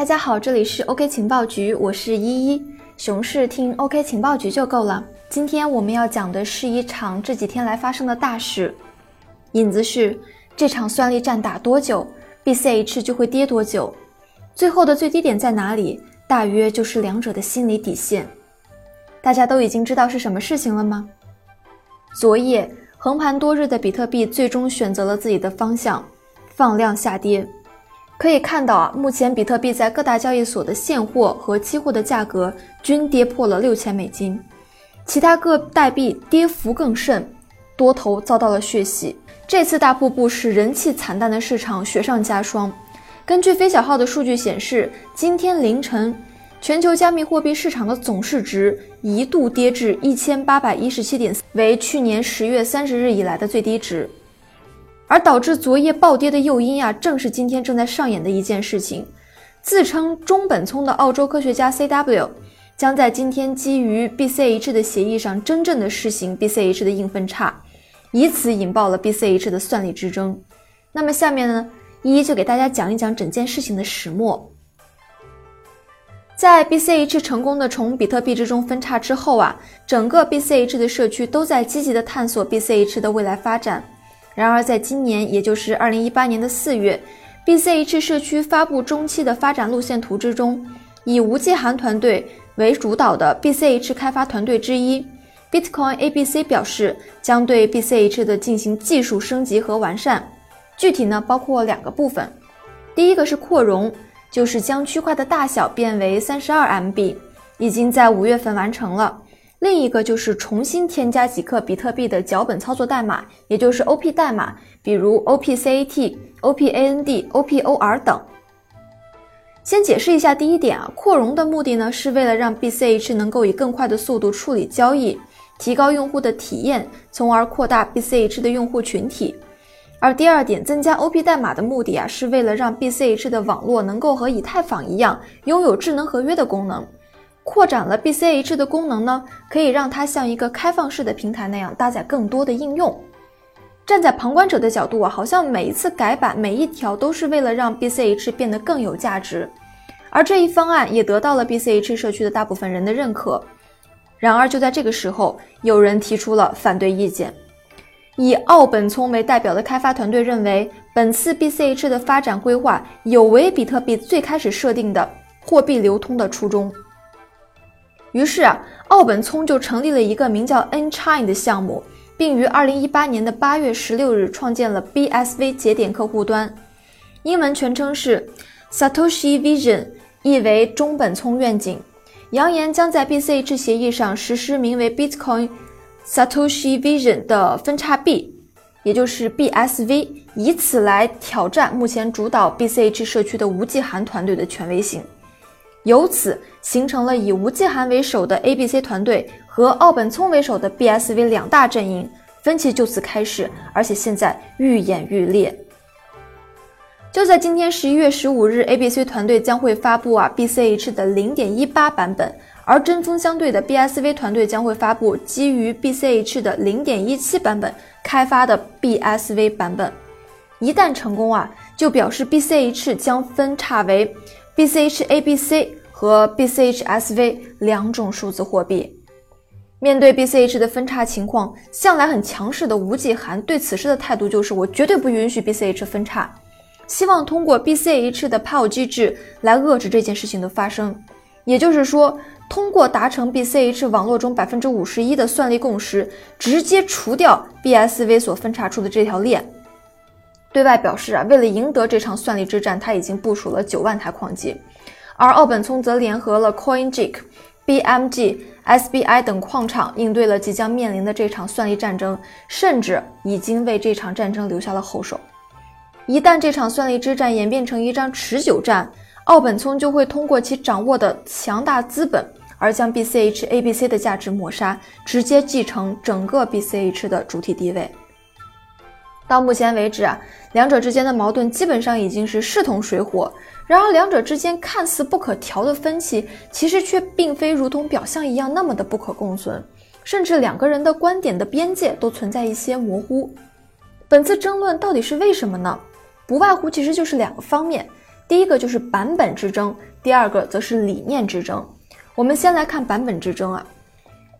大家好，这里是 OK 情报局，我是依依。熊市听 OK 情报局就够了。今天我们要讲的是一场这几天来发生的大事。引子是这场算力战打多久，BCH 就会跌多久。最后的最低点在哪里？大约就是两者的心理底线。大家都已经知道是什么事情了吗？昨夜横盘多日的比特币最终选择了自己的方向，放量下跌。可以看到啊，目前比特币在各大交易所的现货和期货的价格均跌破了六千美金，其他各代币跌幅更甚，多头遭到了血洗。这次大瀑布使人气惨淡的市场雪上加霜。根据飞小号的数据显示，今天凌晨，全球加密货币市场的总市值一度跌至一千八百一十七点，为去年十月三十日以来的最低值。而导致昨夜暴跌的诱因啊，正是今天正在上演的一件事情。自称中本聪的澳洲科学家 CW 将在今天基于 BCH 的协议上真正的实行 BCH 的硬分叉，以此引爆了 BCH 的算力之争。那么下面呢，一一就给大家讲一讲整件事情的始末。在 BCH 成功的从比特币之中分叉之后啊，整个 BCH 的社区都在积极的探索 BCH 的未来发展。然而，在今年，也就是二零一八年的四月，BCH 社区发布中期的发展路线图之中，以吴继涵团队为主导的 BCH 开发团队之一 Bitcoin ABC 表示，将对 BCH 的进行技术升级和完善。具体呢，包括两个部分，第一个是扩容，就是将区块的大小变为三十二 MB，已经在五月份完成了。另一个就是重新添加几克比特币的脚本操作代码，也就是 OP 代码，比如 OPCAT、OPAND、OPOR 等。先解释一下第一点啊，扩容的目的呢，是为了让 BCH 能够以更快的速度处理交易，提高用户的体验，从而扩大 BCH 的用户群体。而第二点，增加 OP 代码的目的啊，是为了让 BCH 的网络能够和以太坊一样，拥有智能合约的功能。扩展了 BCH 的功能呢，可以让它像一个开放式的平台那样搭载更多的应用。站在旁观者的角度啊，好像每一次改版每一条都是为了让 BCH 变得更有价值，而这一方案也得到了 BCH 社区的大部分人的认可。然而就在这个时候，有人提出了反对意见。以奥本聪为代表的开发团队认为，本次 BCH 的发展规划有违比特币最开始设定的货币流通的初衷。于是啊，奥本聪就成立了一个名叫 Nchain 的项目，并于二零一八年的八月十六日创建了 BSV 节点客户端，英文全称是 Satoshi Vision，意为中本聪愿景，扬言将在 BCH 协议上实施名为 Bitcoin Satoshi Vision 的分叉币，也就是 BSV，以此来挑战目前主导 BCH 社区的吴继涵团队的权威性。由此形成了以吴继涵为首的 ABC 团队和奥本聪为首的 BSV 两大阵营，分歧就此开始，而且现在愈演愈烈。就在今天十一月十五日，ABC 团队将会发布啊 BCH 的零点一八版本，而针锋相对的 BSV 团队将会发布基于 BCH 的零点一七版本开发的 BSV 版本。一旦成功啊，就表示 BCH 将分叉为。BCH ABC 和 BCH SV 两种数字货币，面对 BCH 的分叉情况，向来很强势的吴继涵对此事的态度就是：我绝对不允许 BCH 分叉，希望通过 BCH 的 POW 机制来遏制这件事情的发生。也就是说，通过达成 BCH 网络中百分之五十一的算力共识，直接除掉 BSV 所分叉出的这条链。对外表示啊，为了赢得这场算力之战，他已经部署了九万台矿机，而奥本聪则联合了 CoinGeek、BMG、SBI 等矿场，应对了即将面临的这场算力战争，甚至已经为这场战争留下了后手。一旦这场算力之战演变成一场持久战，奥本聪就会通过其掌握的强大资本，而将 BCH ABC 的价值抹杀，直接继承整个 BCH 的主体地位。到目前为止啊，两者之间的矛盾基本上已经是势同水火。然而，两者之间看似不可调的分歧，其实却并非如同表象一样那么的不可共存，甚至两个人的观点的边界都存在一些模糊。本次争论到底是为什么呢？不外乎其实就是两个方面，第一个就是版本之争，第二个则是理念之争。我们先来看版本之争啊。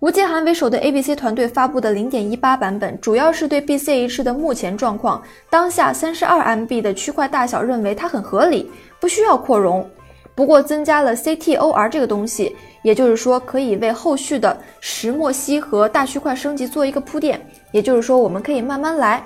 吴继寒为首的 ABC 团队发布的0.18版本，主要是对 BCH 的目前状况、当下 32MB 的区块大小认为它很合理，不需要扩容。不过增加了 CTOR 这个东西，也就是说可以为后续的石墨烯和大区块升级做一个铺垫。也就是说我们可以慢慢来。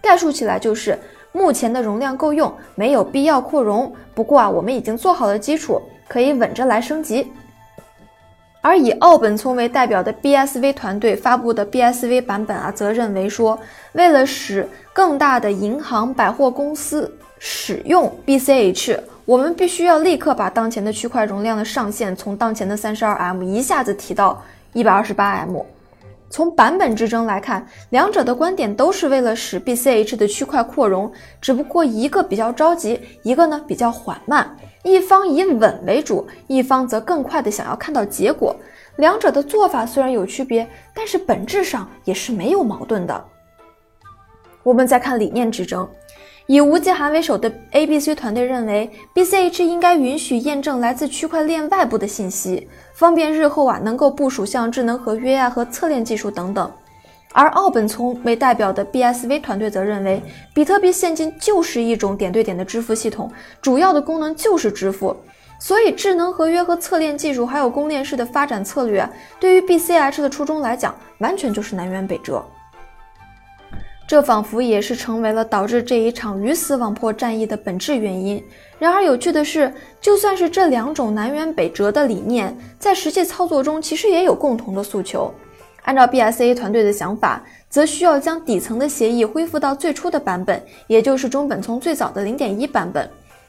概述起来就是目前的容量够用，没有必要扩容。不过啊，我们已经做好了基础，可以稳着来升级。而以奥本聪为代表的 BSV 团队发布的 BSV 版本啊，则认为说，为了使更大的银行、百货公司使用 BCH，我们必须要立刻把当前的区块容量的上限从当前的 32M 一下子提到 128M。从版本之争来看，两者的观点都是为了使 BCH 的区块扩容，只不过一个比较着急，一个呢比较缓慢。一方以稳为主，一方则更快的想要看到结果。两者的做法虽然有区别，但是本质上也是没有矛盾的。我们再看理念之争，以吴继寒为首的 ABC 团队认为，BCH 应该允许验证来自区块链外部的信息，方便日后啊能够部署像智能合约啊和侧链技术等等。而奥本聪为代表的 BSV 团队则认为，比特币现金就是一种点对点的支付系统，主要的功能就是支付。所以，智能合约和侧链技术，还有公链式的发展策略，对于 BCH 的初衷来讲，完全就是南辕北辙。这仿佛也是成为了导致这一场鱼死网破战役的本质原因。然而，有趣的是，就算是这两种南辕北辙的理念，在实际操作中，其实也有共同的诉求。按照 BSA 团队的想法，则需要将底层的协议恢复到最初的版本，也就是中本聪最早的0.1版本。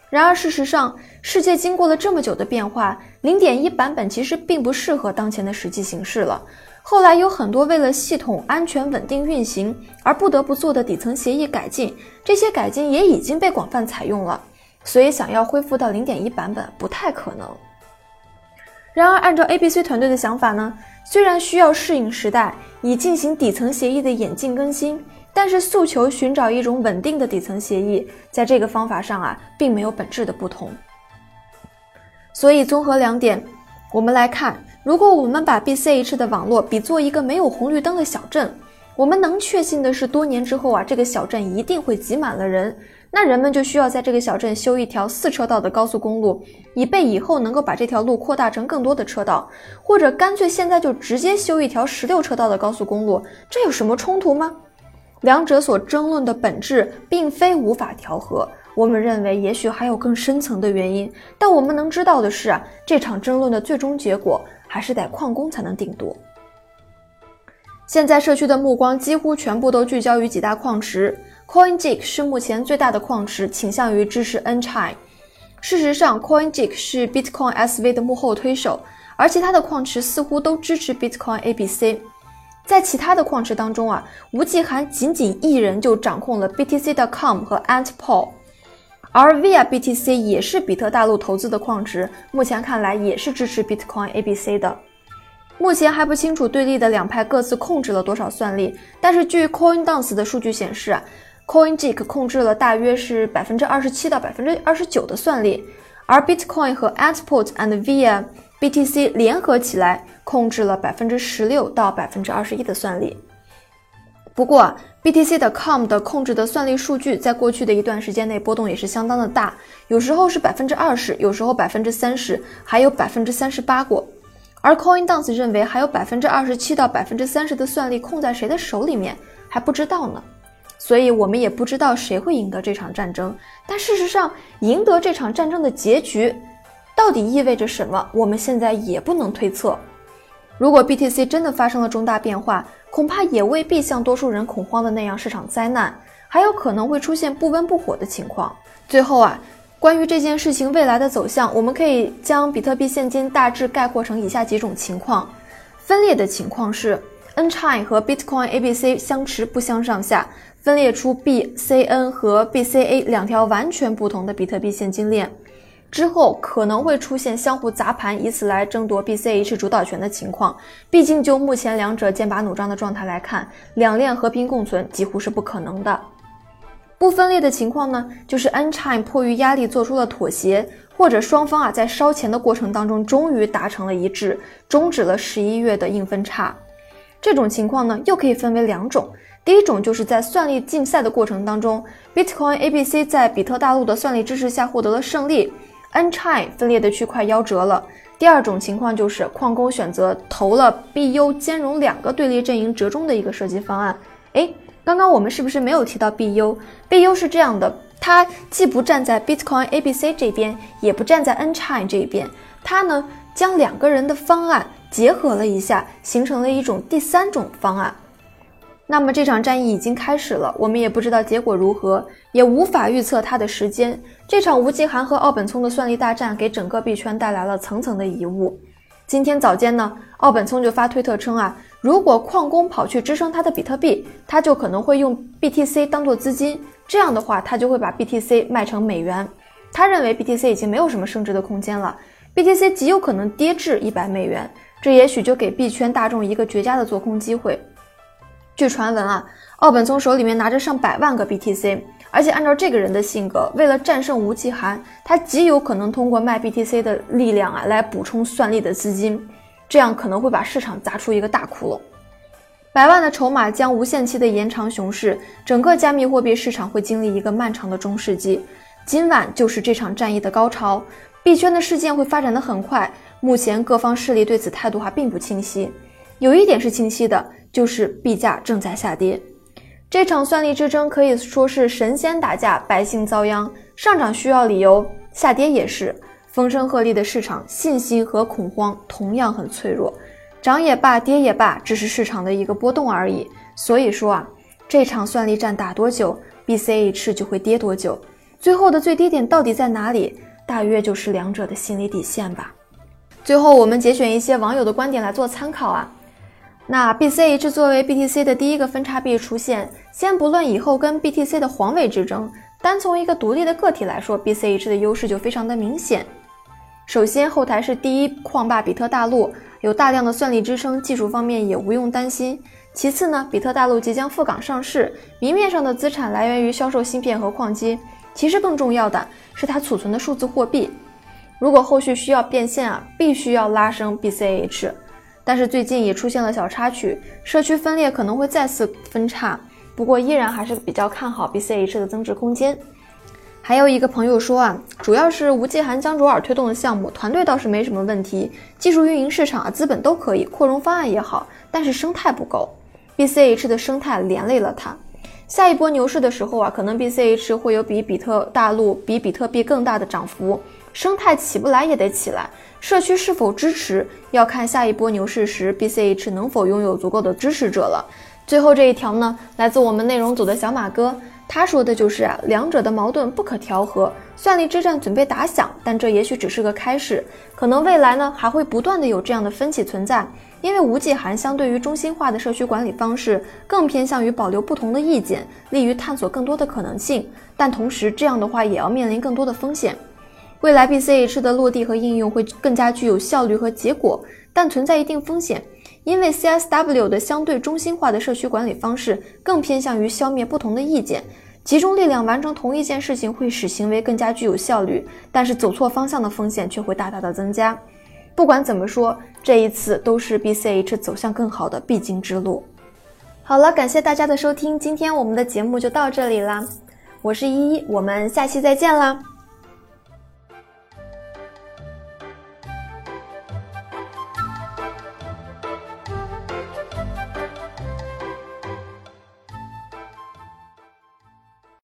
然而，事实上，世界经过了这么久的变化，0.1版本其实并不适合当前的实际形势了。后来有很多为了系统安全稳定运行而不得不做的底层协议改进，这些改进也已经被广泛采用了，所以想要恢复到0.1版本不太可能。然而，按照 ABC 团队的想法呢？虽然需要适应时代，以进行底层协议的演进更新，但是诉求寻找一种稳定的底层协议，在这个方法上啊，并没有本质的不同。所以综合两点，我们来看，如果我们把 BCH 的网络比作一个没有红绿灯的小镇，我们能确信的是，多年之后啊，这个小镇一定会挤满了人。那人们就需要在这个小镇修一条四车道的高速公路，以备以后能够把这条路扩大成更多的车道，或者干脆现在就直接修一条十六车道的高速公路，这有什么冲突吗？两者所争论的本质并非无法调和，我们认为也许还有更深层的原因，但我们能知道的是，这场争论的最终结果还是得矿工才能定夺。现在社区的目光几乎全部都聚焦于几大矿池。CoinJig 是目前最大的矿池，倾向于支持 Nchain。事实上，CoinJig 是 Bitcoin SV 的幕后推手，而其他的矿池似乎都支持 Bitcoin ABC。在其他的矿池当中啊，吴继寒仅仅一人就掌控了 BTC.com 和 Antpol，而 ViaBTC 也是比特大陆投资的矿池，目前看来也是支持 Bitcoin ABC 的。目前还不清楚对立的两派各自控制了多少算力，但是据 CoinDance 的数据显示啊。CoinJig 控制了大约是百分之二十七到百分之二十九的算力，而 Bitcoin 和 Antport and Via BTC 联合起来控制了百分之十六到百分之二十一的算力。不过，BTC 的 Com 的控制的算力数据在过去的一段时间内波动也是相当的大，有时候是百分之二十，有时候百分之三十，还有百分之三十八过。而 CoinDance 认为还有百分之二十七到百分之三十的算力控在谁的手里面还不知道呢。所以我们也不知道谁会赢得这场战争，但事实上，赢得这场战争的结局到底意味着什么，我们现在也不能推测。如果 BTC 真的发生了重大变化，恐怕也未必像多数人恐慌的那样是场灾难，还有可能会出现不温不火的情况。最后啊，关于这件事情未来的走向，我们可以将比特币现金大致概括成以下几种情况：分裂的情况是 n c h i n 和 Bitcoin ABC 相持不相上下。分裂出 BCN 和 BCA 两条完全不同的比特币现金链之后，可能会出现相互砸盘，以此来争夺 BCH 主导权的情况。毕竟，就目前两者剑拔弩张的状态来看，两链和平共存几乎是不可能的。不分裂的情况呢，就是 n chain 迫于压力做出了妥协，或者双方啊在烧钱的过程当中终于达成了一致，终止了十一月的硬分叉。这种情况呢，又可以分为两种。第一种就是在算力竞赛的过程当中，Bitcoin ABC 在比特大陆的算力支持下获得了胜利，n chain 分裂的区块夭折了。第二种情况就是矿工选择投了 BU 兼容两个对立阵营折中的一个设计方案。诶，刚刚我们是不是没有提到 BU？BU 是这样的，它既不站在 Bitcoin ABC 这边，也不站在 n chain 这一边，它呢将两个人的方案结合了一下，形成了一种第三种方案。那么这场战役已经开始了，我们也不知道结果如何，也无法预测它的时间。这场吴继寒和奥本聪的算力大战给整个币圈带来了层层的疑雾。今天早间呢，奥本聪就发推特称啊，如果矿工跑去支撑他的比特币，他就可能会用 BTC 当做资金，这样的话他就会把 BTC 卖成美元。他认为 BTC 已经没有什么升值的空间了，BTC 极有可能跌至一百美元，这也许就给币圈大众一个绝佳的做空机会。据传闻啊，奥本聪手里面拿着上百万个 BTC，而且按照这个人的性格，为了战胜吴继寒，他极有可能通过卖 BTC 的力量啊来补充算力的资金，这样可能会把市场砸出一个大窟窿。百万的筹码将无限期的延长熊市，整个加密货币市场会经历一个漫长的中世纪。今晚就是这场战役的高潮，币圈的事件会发展的很快。目前各方势力对此态度还并不清晰，有一点是清晰的。就是币价正在下跌，这场算力之争可以说是神仙打架，百姓遭殃。上涨需要理由，下跌也是。风声鹤唳的市场，信心和恐慌同样很脆弱。涨也罢，跌也罢，只是市场的一个波动而已。所以说啊，这场算力战打多久，BCH 就会跌多久。最后的最低点到底在哪里？大约就是两者的心理底线吧。最后，我们节选一些网友的观点来做参考啊。那 BCH 作为 BTC 的第一个分叉币出现，先不论以后跟 BTC 的皇位之争，单从一个独立的个体来说，BCH 的优势就非常的明显。首先，后台是第一矿霸比特大陆，有大量的算力支撑，技术方面也无用担心。其次呢，比特大陆即将赴港上市，明面上的资产来源于销售芯片和矿机，其实更重要的是它储存的数字货币。如果后续需要变现啊，必须要拉升 BCH。但是最近也出现了小插曲，社区分裂可能会再次分叉，不过依然还是比较看好 BCH 的增值空间。还有一个朋友说啊，主要是吴继寒、江卓尔推动的项目，团队倒是没什么问题，技术、运营、市场啊、资本都可以，扩容方案也好，但是生态不够，BCH 的生态连累了它。下一波牛市的时候啊，可能 BCH 会有比比特大陆、比比特币更大的涨幅。生态起不来也得起来，社区是否支持要看下一波牛市时 BCH 能否拥有足够的支持者了。最后这一条呢，来自我们内容组的小马哥，他说的就是啊，两者的矛盾不可调和，算力之战准备打响，但这也许只是个开始，可能未来呢还会不断的有这样的分歧存在，因为无际寒相对于中心化的社区管理方式更偏向于保留不同的意见，利于探索更多的可能性，但同时这样的话也要面临更多的风险。未来 BCH 的落地和应用会更加具有效率和结果，但存在一定风险，因为 CSW 的相对中心化的社区管理方式更偏向于消灭不同的意见，集中力量完成同一件事情会使行为更加具有效率，但是走错方向的风险却会大大的增加。不管怎么说，这一次都是 BCH 走向更好的必经之路。好了，感谢大家的收听，今天我们的节目就到这里啦，我是依依，我们下期再见啦。